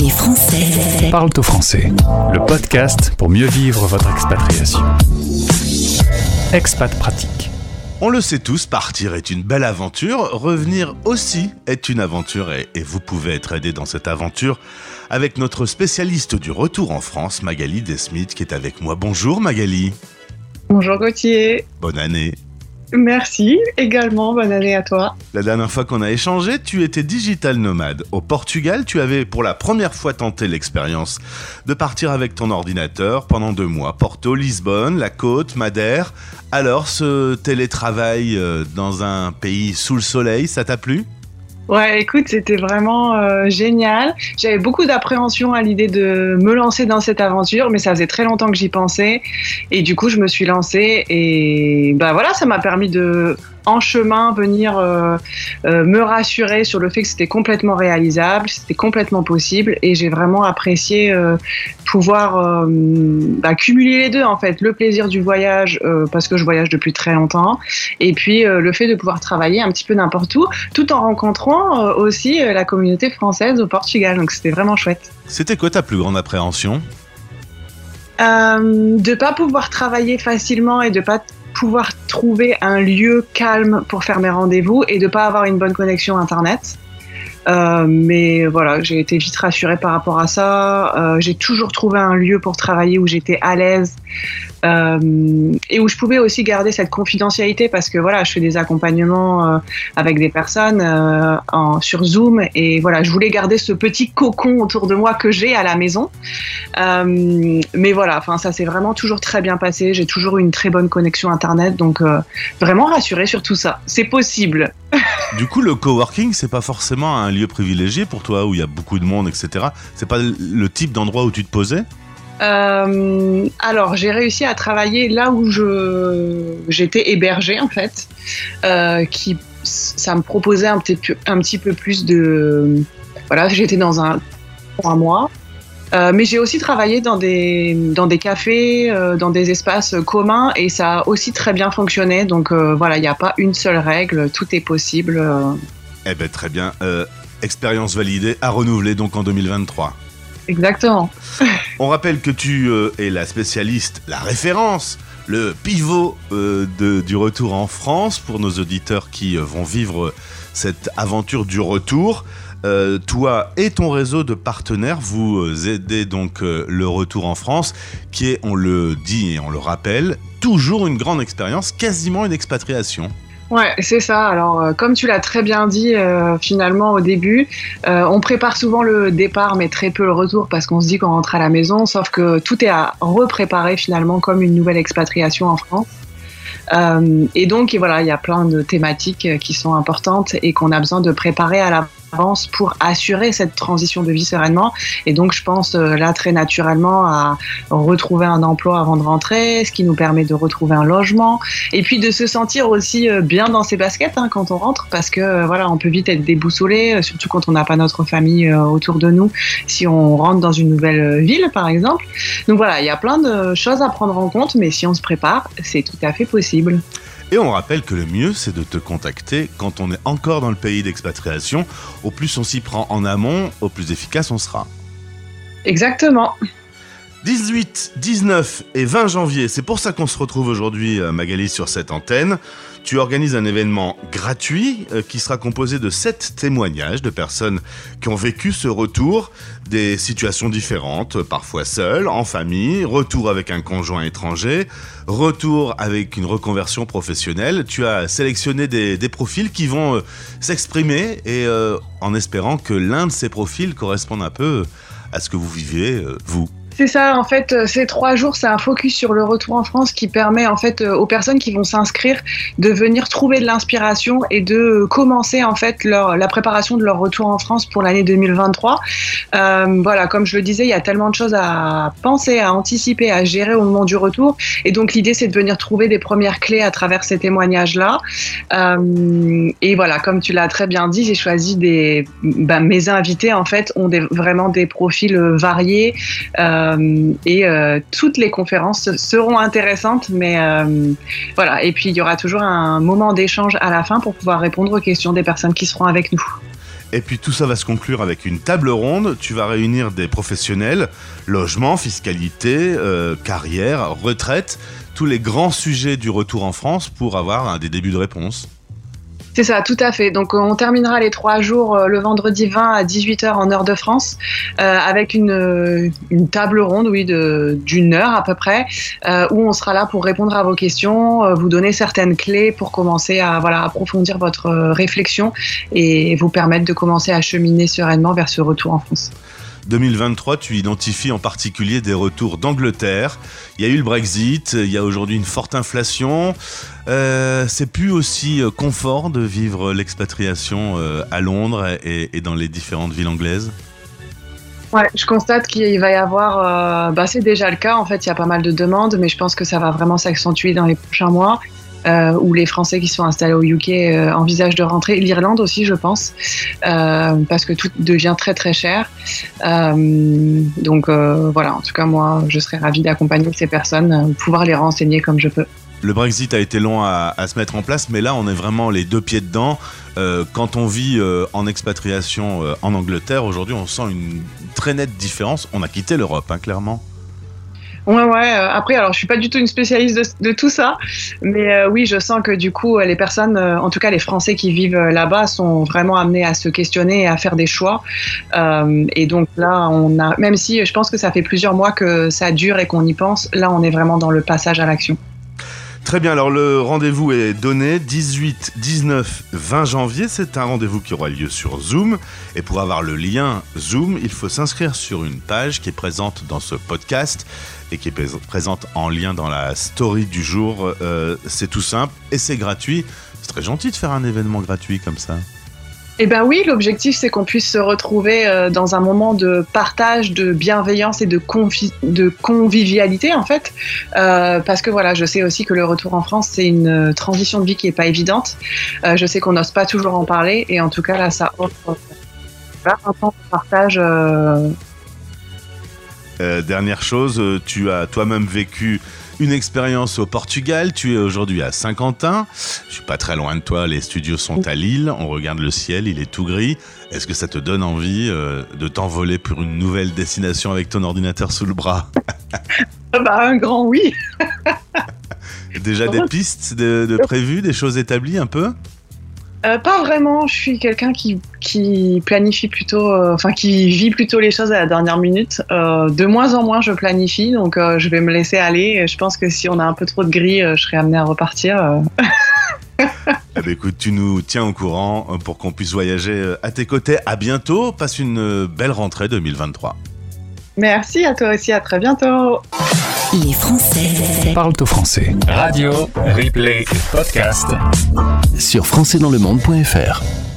Les Français Parle au français, le podcast pour mieux vivre votre expatriation. Expat pratique. On le sait tous, partir est une belle aventure, revenir aussi est une aventure et, et vous pouvez être aidé dans cette aventure avec notre spécialiste du retour en France, Magali Desmith, qui est avec moi. Bonjour Magali. Bonjour Gauthier. Bonne année. Merci également, bonne année à toi. La dernière fois qu'on a échangé, tu étais digital nomade. Au Portugal, tu avais pour la première fois tenté l'expérience de partir avec ton ordinateur pendant deux mois. Porto, Lisbonne, la côte, Madère. Alors, ce télétravail euh, dans un pays sous le soleil, ça t'a plu? Ouais, écoute, c'était vraiment euh, génial. J'avais beaucoup d'appréhension à l'idée de me lancer dans cette aventure, mais ça faisait très longtemps que j'y pensais. Et du coup, je me suis lancée et bah voilà, ça m'a permis de en chemin venir euh, euh, me rassurer sur le fait que c'était complètement réalisable, c'était complètement possible. Et j'ai vraiment apprécié euh, pouvoir bah, cumuler les deux en fait, le plaisir du voyage parce que je voyage depuis très longtemps. Et puis le fait de pouvoir travailler un petit peu n'importe où tout en rencontrant aussi la communauté française au Portugal. Donc c'était vraiment chouette. C'était quoi ta plus grande appréhension? Euh, de pas pouvoir travailler facilement et de pas pouvoir trouver un lieu calme pour faire mes rendez-vous et de pas avoir une bonne connexion internet. Euh, mais voilà, j'ai été vite rassurée par rapport à ça. Euh, j'ai toujours trouvé un lieu pour travailler où j'étais à l'aise et où je pouvais aussi garder cette confidentialité parce que voilà, je fais des accompagnements euh, avec des personnes euh, sur Zoom et voilà, je voulais garder ce petit cocon autour de moi que j'ai à la maison. Euh, mais voilà, enfin ça s'est vraiment toujours très bien passé. J'ai toujours une très bonne connexion internet, donc euh, vraiment rassurée sur tout ça. C'est possible. Du coup, le coworking, c'est pas forcément un lieu privilégié pour toi où il y a beaucoup de monde, etc. C'est pas le type d'endroit où tu te posais? Euh, alors, j'ai réussi à travailler là où je j'étais hébergée en fait, euh, qui ça me proposait un petit peu, un petit peu plus de voilà, j'étais dans un trois mois. Euh, mais j'ai aussi travaillé dans des, dans des cafés, dans des espaces communs et ça a aussi très bien fonctionné. Donc voilà, il n'y a pas une seule règle, tout est possible. Eh ben très bien. Expérience validée, à renouveler donc en 2023. Exactement. On rappelle que tu euh, es la spécialiste, la référence, le pivot euh, de- du retour en France pour nos auditeurs qui euh, vont vivre cette aventure du retour. Toi et ton réseau de partenaires, vous aidez donc le retour en France, qui est, on le dit et on le rappelle, toujours une grande expérience, quasiment une expatriation. Ouais, c'est ça. Alors, euh, comme tu l'as très bien dit, euh, finalement, au début, euh, on prépare souvent le départ, mais très peu le retour, parce qu'on se dit qu'on rentre à la maison, sauf que tout est à repréparer finalement comme une nouvelle expatriation en France. Et donc, voilà, il y a plein de thématiques qui sont importantes et qu'on a besoin de préparer à l'avance pour assurer cette transition de vie sereinement. Et donc, je pense euh, là très naturellement à retrouver un emploi avant de rentrer, ce qui nous permet de retrouver un logement, et puis de se sentir aussi euh, bien dans ses baskets hein, quand on rentre, parce que euh, voilà, on peut vite être déboussolé, surtout quand on n'a pas notre famille autour de nous, si on rentre dans une nouvelle ville, par exemple. Donc voilà, il y a plein de choses à prendre en compte, mais si on se prépare, c'est tout à fait possible. Et on rappelle que le mieux, c'est de te contacter quand on est encore dans le pays d'expatriation. Au plus on s'y prend en amont, au plus efficace on sera. Exactement. 18, 19 et 20 janvier, c'est pour ça qu'on se retrouve aujourd'hui, euh, Magali, sur cette antenne. Tu organises un événement gratuit euh, qui sera composé de 7 témoignages de personnes qui ont vécu ce retour, des situations différentes, euh, parfois seules, en famille, retour avec un conjoint étranger, retour avec une reconversion professionnelle. Tu as sélectionné des, profils qui vont s'exprimer et en espérant que l'un de ces profils corresponde un peu à ce que vous vivez, vous. C'est ça, en fait, euh, ces trois jours, c'est un focus sur le retour en France qui permet en fait euh, aux personnes qui vont s'inscrire de venir trouver de l'inspiration et de commencer en fait la préparation de leur retour en France pour l'année 2023. Euh, voilà, comme je le disais, il y a tellement de choses à penser, à anticiper, à gérer au moment du retour. Et donc l'idée, c'est de venir trouver des premières clés à travers ces témoignages-là. Et voilà, comme tu l'as très bien dit, j'ai choisi des... ben, mes invités, en fait, ont vraiment des profils variés. Et euh, toutes les conférences seront intéressantes, mais euh, voilà. Et puis il y aura toujours un moment d'échange à la fin pour pouvoir répondre aux questions des personnes qui seront avec nous. Et puis tout ça va se conclure avec une table ronde. Tu vas réunir des professionnels, logement, fiscalité, euh, carrière, retraite, tous les grands sujets du retour en France pour avoir des débuts de réponse. C'est ça, tout à fait. Donc on terminera les trois jours euh, le vendredi 20 à 18h en heure de France euh, avec une, euh, une, table ronde, oui, d'une heure à peu près, où on sera là pour répondre à vos questions, vous donner certaines clés pour commencer à voilà, approfondir votre réflexion et vous permettre de commencer à cheminer sereinement vers ce retour en France. 2023, tu identifies en particulier des retours d'Angleterre. Il y a eu le Brexit, il y a aujourd'hui une forte inflation. Euh, c'est plus aussi euh, confort de vivre l'expatriation euh, à Londres et, dans les différentes villes anglaises Ouais, je constate qu'il va y avoir, bah c'est déjà le cas en fait, il y a pas mal de demandes, mais je pense que ça va vraiment s'accentuer dans les prochains mois où les Français qui sont installés au UK envisagent de rentrer. L'Irlande aussi, je pense, parce que tout devient très très cher. Donc voilà, en tout cas, moi, je serais ravie d'accompagner ces personnes, pouvoir les renseigner comme je peux. Le Brexit a été long à, se mettre en place, mais là, on est vraiment les deux pieds dedans. Euh, quand on vit euh, en expatriation euh, en Angleterre, aujourd'hui, on sent une très nette différence. On a quitté l'Europe, hein, clairement. Ouais, ouais. Après, alors, je suis pas du tout une spécialiste de, tout ça, mais oui, je sens que du coup, les personnes, en tout cas les Français qui vivent là-bas, sont vraiment amenés à se questionner et à faire des choix. et donc là, on a, même si je pense que ça fait plusieurs mois que ça dure et qu'on y pense, là, on est vraiment dans le passage à l'action. Très bien, alors le rendez-vous est donné 18, 19, 20 janvier. C'est un rendez-vous qui aura lieu sur Zoom. Et pour avoir le lien Zoom, il faut s'inscrire sur une page qui est présente dans ce podcast et qui est présente en lien dans la story du jour. Euh, c'est tout simple et c'est gratuit. C'est très gentil de faire un événement gratuit comme ça. Eh bien oui, l'objectif c'est qu'on puisse se retrouver euh, dans un moment de partage, de bienveillance et de, convivialité en fait. Euh, parce que voilà, je sais aussi que le retour en France c'est une transition de vie qui n'est pas évidente. Euh, je sais qu'on n'ose pas toujours en parler et en tout cas là ça offre un temps de partage. dernière chose, tu as toi-même vécu une expérience au Portugal. Tu es aujourd'hui à Saint-Quentin. Je suis pas très loin de toi. Les studios sont à Lille. On regarde le ciel, il est tout gris. Est-ce que ça te donne envie euh, de t'envoler pour une nouvelle destination avec ton ordinateur sous le bras? Bah un grand oui. Déjà des pistes de, de prévues, des choses établies un peu? Euh, pas vraiment. Je suis quelqu'un qui, qui, planifie plutôt, euh, enfin qui vit plutôt les choses à la dernière minute. Euh, de moins en moins, je planifie, donc je vais me laisser aller. Je pense que si on a un peu trop de gris, je serai amené à repartir. Eh ben, écoute, tu nous tiens au courant pour qu'on puisse voyager à tes côtés. À bientôt. Passe une belle rentrée 2023. Merci à toi aussi. À très bientôt. Les Français parlent au français. Radio, replay, podcast sur françaisdanslemonde.fr.